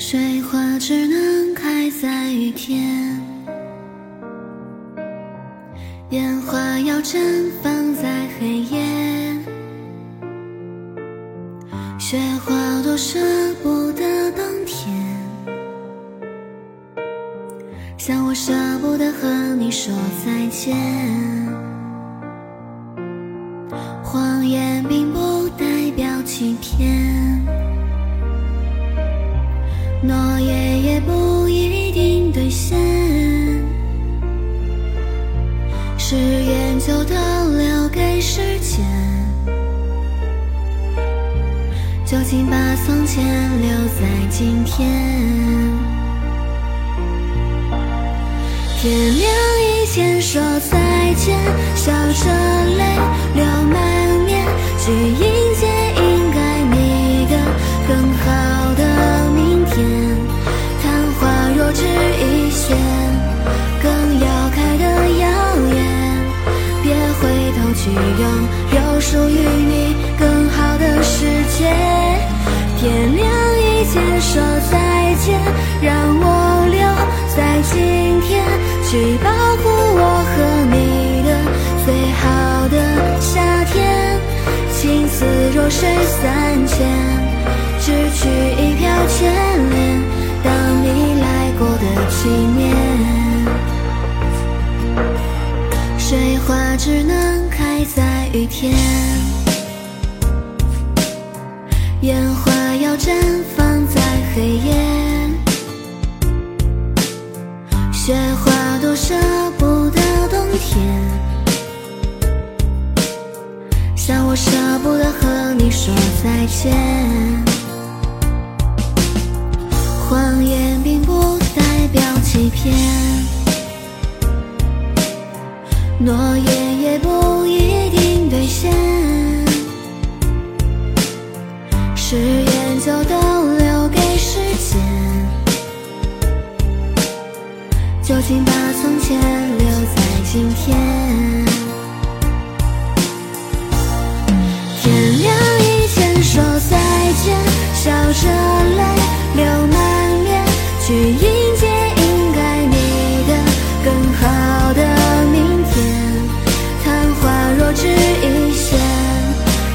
水花只能开在雨天，烟花要绽放在黑夜。雪花多舍不得冬天，像我舍不得和你说再见。谎言并不代表欺骗，不一定兑现。誓言就都留给时间，就请把从前留在今天。天亮以前说再见，笑着泪流满去拥有属于你更好的世界。天亮以前说再见，让我留在今天，去保护我和你的最好的夏天。情丝若水三千，只取一瓢眷恋，当你来过的纪念。水花只能开天。烟花要绽放在黑夜，雪花多舍不得冬天，像我舍不得和你说再见。谎言并不代表欺骗，诺言就请把从前留在今天。天亮以前说再见，笑着泪流满面，去迎接应该你的更好的明天。昙花若只一现，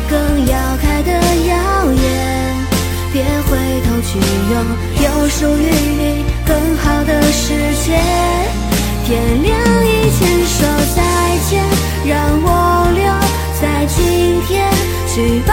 更要开得耀眼，别回头去拥有属于你更好的让我留在今天，去保